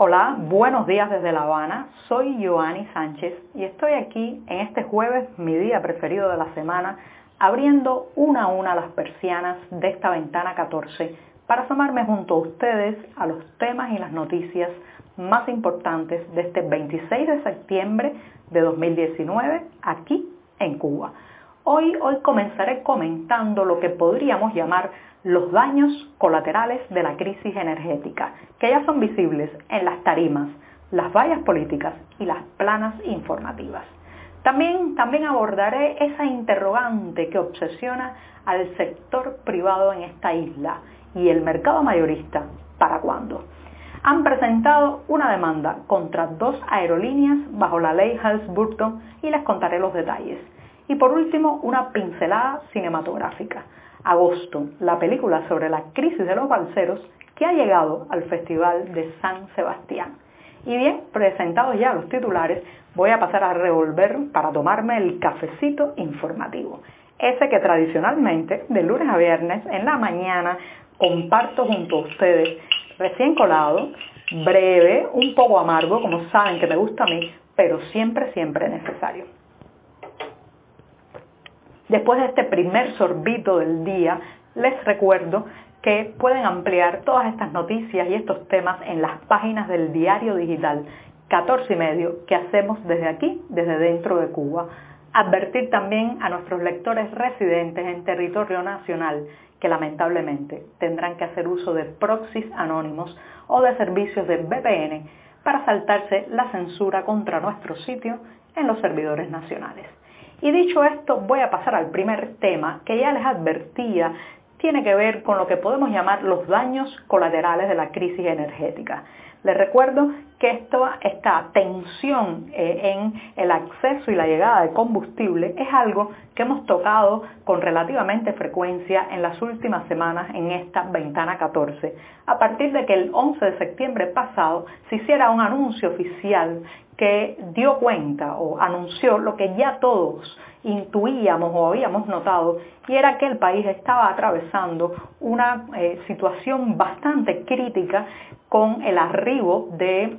Hola, buenos días desde La Habana. Soy Joanny Sánchez y estoy aquí en este jueves, mi día preferido de la semana, abriendo una a una las persianas de esta ventana 14 para asomarme junto a ustedes a los temas y las noticias más importantes de este 26 de septiembre de 2019 aquí en Cuba. Hoy, hoy comenzaré comentando lo que podríamos llamar los daños colaterales de la crisis energética, que ya son visibles en las tarimas, las vallas políticas y las planas informativas. También, abordaré esa interrogante que obsesiona al sector privado en esta isla y el mercado mayorista, ¿para cuándo? Han presentado una demanda contra dos aerolíneas bajo la ley Helms-Burton y les contaré los detalles. Y por último, una pincelada cinematográfica. Agosto, la película sobre la crisis de los balseros que ha llegado al Festival de San Sebastián. Y bien, presentados ya los titulares, voy a pasar a revolver para tomarme el cafecito informativo. Ese que tradicionalmente, de lunes a viernes, en la mañana, comparto junto a ustedes, recién colado, breve, un poco amargo, como saben que me gusta a mí, pero siempre, siempre necesario. Después de este primer sorbito del día, les recuerdo que pueden ampliar todas estas noticias y estos temas en las páginas del diario digital 14 y medio que hacemos desde aquí, desde dentro de Cuba. Advertir también a nuestros lectores residentes en territorio nacional que lamentablemente tendrán que hacer uso de proxies anónimos o de servicios de VPN para saltarse la censura contra nuestro sitio en los servidores nacionales. Y dicho esto, voy a pasar al primer tema que ya les advertía, tiene que ver con lo que podemos llamar los daños colaterales de la crisis energética. Les recuerdo que esta tensión eh, en el acceso y la llegada de combustible es algo que hemos tocado con relativamente frecuencia en las últimas semanas en esta ventana 14, a partir de que el 11 de septiembre pasado se hiciera un anuncio oficial que dio cuenta o anunció lo que ya todos intuíamos o habíamos notado y era que el país estaba atravesando una eh, situación bastante crítica con el arribo de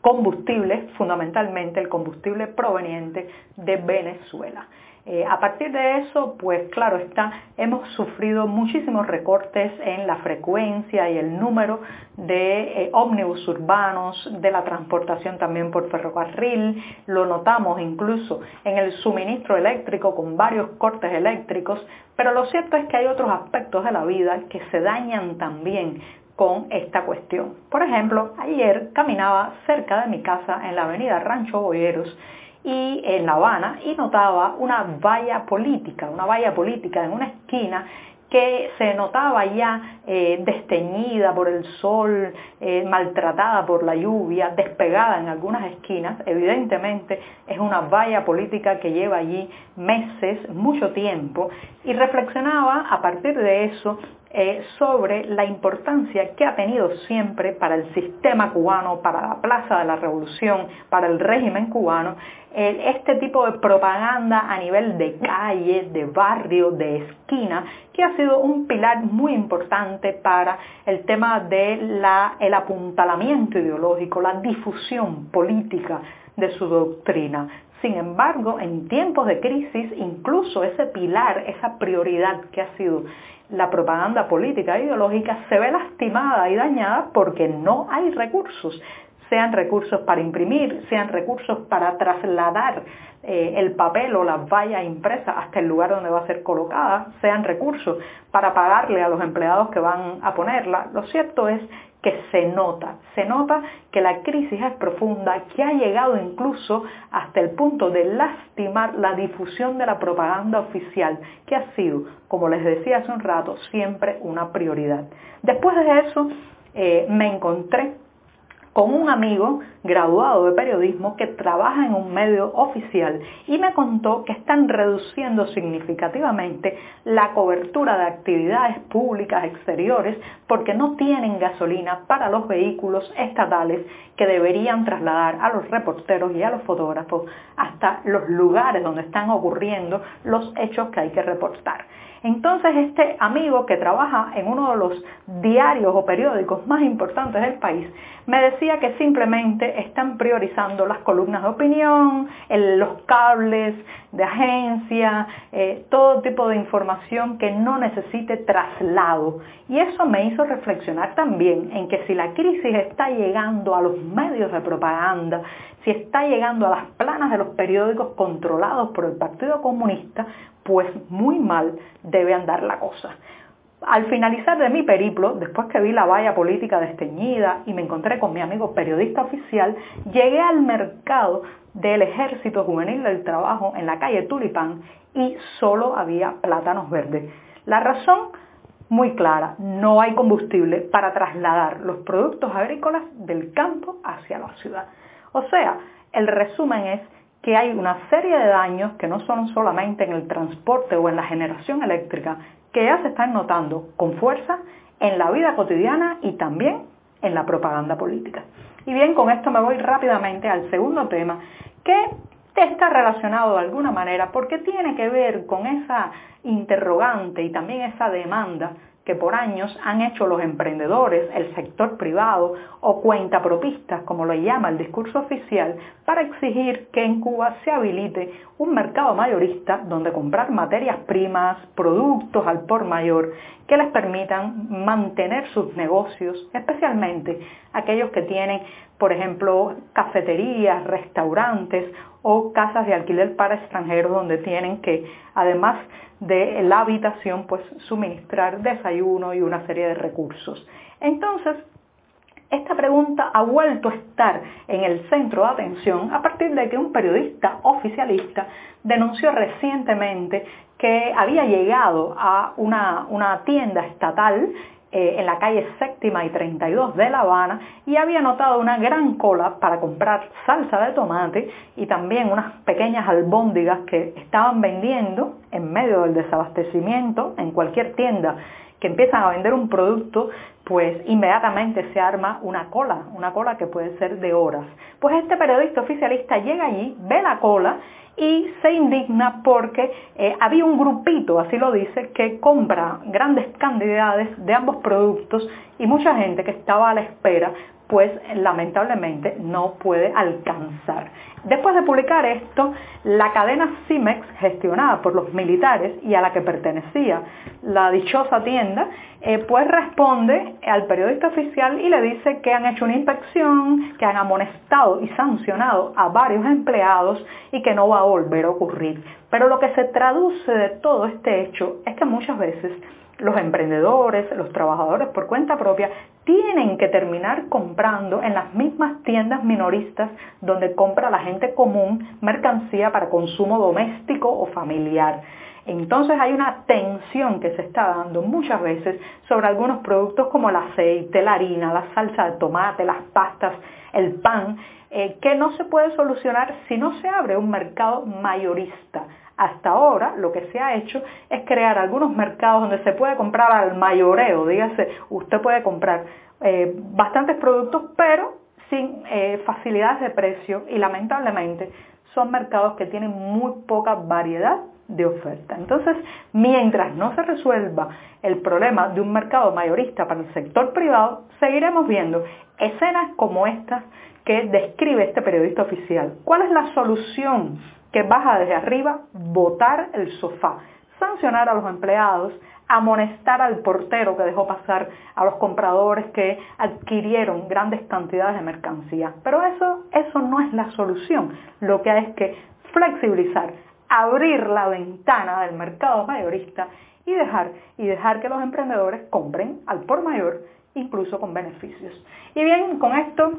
combustibles, fundamentalmente el combustible proveniente de Venezuela. Eh, a partir de eso, pues claro está, hemos sufrido muchísimos recortes en la frecuencia y el número de eh, ómnibus urbanos, de la transportación también por ferrocarril, lo notamos incluso en el suministro eléctrico con varios cortes eléctricos, pero lo cierto es que hay otros aspectos de la vida que se dañan también con esta cuestión. Por ejemplo, ayer caminaba cerca de mi casa en la avenida Rancho Boyeros y en La Habana y notaba una valla política, una valla política en una esquina que se notaba ya eh, desteñida por el sol, eh, maltratada por la lluvia, despegada en algunas esquinas. Evidentemente es una valla política que lleva allí meses, mucho tiempo, y reflexionaba a partir de eso eh, sobre la importancia que ha tenido siempre para el sistema cubano, para la Plaza de la Revolución, para el régimen cubano, este tipo de propaganda a nivel de calle, de barrio, de esquina, que ha sido un pilar muy importante para el tema del el apuntalamiento ideológico, la difusión política de su doctrina. Sin embargo, en tiempos de crisis, incluso ese pilar, esa prioridad que ha sido la propaganda política e ideológica se ve lastimada y dañada porque no hay recursos, sean recursos para imprimir, sean recursos para trasladar eh, el papel o la valla impresa hasta el lugar donde va a ser colocada, sean recursos para pagarle a los empleados que van a ponerla. Lo cierto es que se nota, se nota que la crisis es profunda, que ha llegado incluso hasta el punto de lastimar la difusión de la propaganda oficial, que ha sido, como les decía hace un rato, siempre una prioridad. Después de eso, eh, me encontré con un amigo graduado de periodismo que trabaja en un medio oficial y me contó que están reduciendo significativamente la cobertura de actividades públicas exteriores porque no tienen gasolina para los vehículos estatales que deberían trasladar a los reporteros y a los fotógrafos hasta los lugares donde están ocurriendo los hechos que hay que reportar. Entonces este amigo que trabaja en uno de los diarios o periódicos más importantes del país me decía que simplemente están priorizando las columnas de opinión, los cables de agencia, eh, todo tipo de información que no necesite traslado. Y eso me hizo reflexionar también en que si la crisis está llegando a los medios de propaganda, si está llegando a las planas de los periódicos controlados por el Partido Comunista, pues muy mal debe andar la cosa. Al finalizar de mi periplo, después que vi la valla política desteñida y me encontré con mi amigo periodista oficial, llegué al mercado del Ejército Juvenil del Trabajo en la calle Tulipán y solo había plátanos verdes. La razón muy clara, no hay combustible para trasladar los productos agrícolas del campo hacia la ciudad. O sea, el resumen es que hay una serie de daños que no son solamente en el transporte o en la generación eléctrica, que ya se están notando con fuerza en la vida cotidiana y también en la propaganda política. Y bien, con esto me voy rápidamente al segundo tema, que está relacionado de alguna manera porque tiene que ver con esa interrogante y también esa demanda que por años han hecho los emprendedores, el sector privado o cuentapropistas, como lo llama el discurso oficial, para exigir que en Cuba se habilite un mercado mayorista donde comprar materias primas, productos al por mayor que les permitan mantener sus negocios, especialmente aquellos que tienen, por ejemplo, cafeterías, restaurantes o casas de alquiler para extranjeros donde tienen que, además de la habitación, pues suministrar desayuno y una serie de recursos. Entonces, esta pregunta ha vuelto a estar en el centro de atención a partir de que un periodista oficialista denunció recientemente que había llegado a una, una tienda estatal eh, en la calle séptima y 32 de La Habana y había notado una gran cola para comprar salsa de tomate y también unas pequeñas albóndigas que estaban vendiendo en medio del desabastecimiento en cualquier tienda que empiezan a vender un producto, pues inmediatamente se arma una cola, una cola que puede ser de horas. Pues este periodista oficialista llega allí, ve la cola y se indigna porque eh, había un grupito, así lo dice, que compra grandes cantidades de ambos productos y mucha gente que estaba a la espera pues lamentablemente no puede alcanzar. Después de publicar esto, la cadena Cimex, gestionada por los militares y a la que pertenecía la dichosa tienda, eh, pues responde al periodista oficial y le dice que han hecho una inspección, que han amonestado y sancionado a varios empleados y que no va a volver a ocurrir. Pero lo que se traduce de todo este hecho es que muchas veces los emprendedores, los trabajadores por cuenta propia, tienen que terminar comprando en las mismas tiendas minoristas donde compra la gente común mercancía para consumo doméstico o familiar. Entonces hay una tensión que se está dando muchas veces sobre algunos productos como el aceite, la harina, la salsa de tomate, las pastas, el pan, eh, que no se puede solucionar si no se abre un mercado mayorista hasta ahora lo que se ha hecho es crear algunos mercados donde se puede comprar al mayoreo, dígase, usted puede comprar eh, bastantes productos pero sin eh, facilidades de precio y lamentablemente son mercados que tienen muy poca variedad de oferta. Entonces, mientras no se resuelva el problema de un mercado mayorista para el sector privado, seguiremos viendo escenas como estas que describe este periodista oficial. ¿Cuál es la solución que baja desde arriba, botar el sofá, sancionar a los empleados, amonestar al portero que dejó pasar a los compradores que adquirieron grandes cantidades de mercancía. Pero eso, eso no es la solución. Lo que hay es que flexibilizar, abrir la ventana del mercado mayorista y dejar, y dejar que los emprendedores compren al por mayor, incluso con beneficios. Y bien, con esto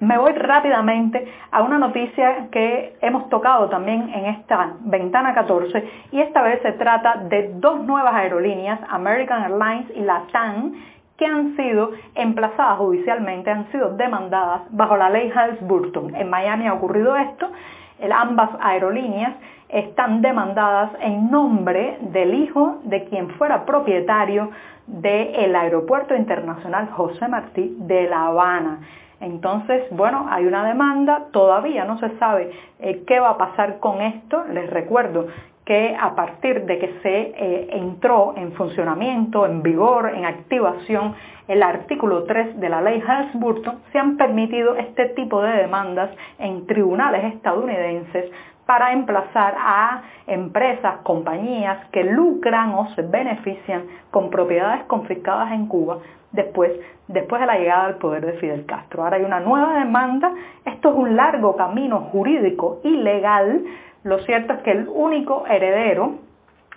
me voy rápidamente a una noticia que hemos tocado también en esta ventana 14 y esta vez se trata de dos nuevas aerolíneas, American Airlines y LATAM, que han sido emplazadas judicialmente, han sido demandadas bajo la ley Hals-Burton. En Miami ha ocurrido esto, ambas aerolíneas están demandadas en nombre del hijo de quien fuera propietario del Aeropuerto Internacional José Martí de La Habana. Entonces, bueno, hay una demanda, todavía no se sabe eh, qué va a pasar con esto. Les recuerdo que a partir de que se eh, entró en funcionamiento, en vigor, en activación el artículo 3 de la ley Helms-Burton, se han permitido este tipo de demandas en tribunales estadounidenses para emplazar a empresas, compañías que lucran o se benefician con propiedades confiscadas en Cuba después, después de la llegada al poder de Fidel Castro. Ahora hay una nueva demanda, esto es un largo camino jurídico y legal, lo cierto es que el único heredero,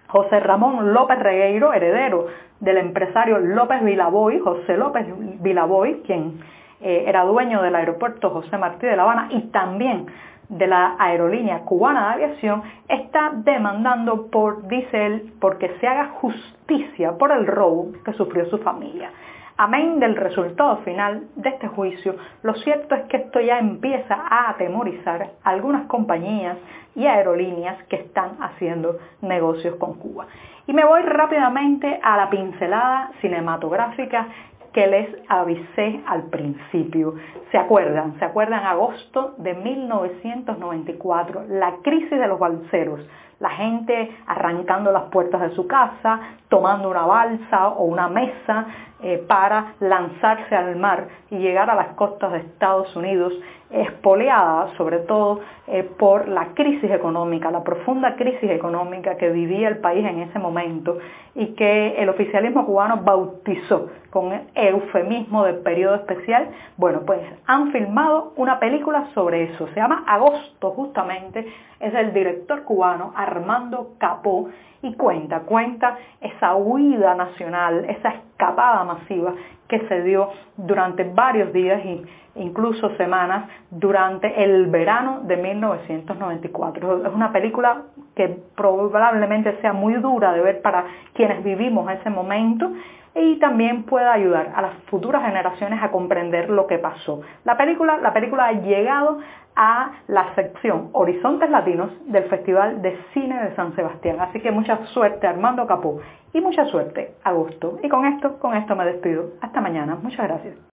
José Ramón López Regueiro, heredero del empresario López Vilaboy, José López Vilaboy, quien eh, era dueño del aeropuerto José Martí de La Habana y también de la aerolínea cubana de aviación, está demandando por, dice él, porque se haga justicia por el robo que sufrió su familia. Amén del resultado final de este juicio, lo cierto es que esto ya empieza a atemorizar a algunas compañías y aerolíneas que están haciendo negocios con Cuba. Y me voy rápidamente a la pincelada cinematográfica que les avisé al principio. ¿Se acuerdan? ¿Se acuerdan? Agosto de 1994, la crisis de los balseros la gente arrancando las puertas de su casa, tomando una balsa o una mesa eh, para lanzarse al mar y llegar a las costas de Estados Unidos, espoleada sobre todo eh, por la crisis económica, la profunda crisis económica que vivía el país en ese momento y que el oficialismo cubano bautizó con el eufemismo del periodo especial. Bueno, pues han filmado una película sobre eso, se llama Agosto justamente, es el director cubano Armando Capó y cuenta, cuenta esa huida nacional, esa escapada masiva que se dio durante varios días e incluso semanas durante el verano de 1994. Es una película que probablemente sea muy dura de ver para quienes vivimos ese momento y también pueda ayudar a las futuras generaciones a comprender lo que pasó. La película, la película ha llegado a la sección Horizontes Latinos del Festival de Cine de San Sebastián. Así que mucha suerte Armando Capó y mucha suerte Agosto. Y con esto, con esto me despido. Hasta mañana. Muchas gracias.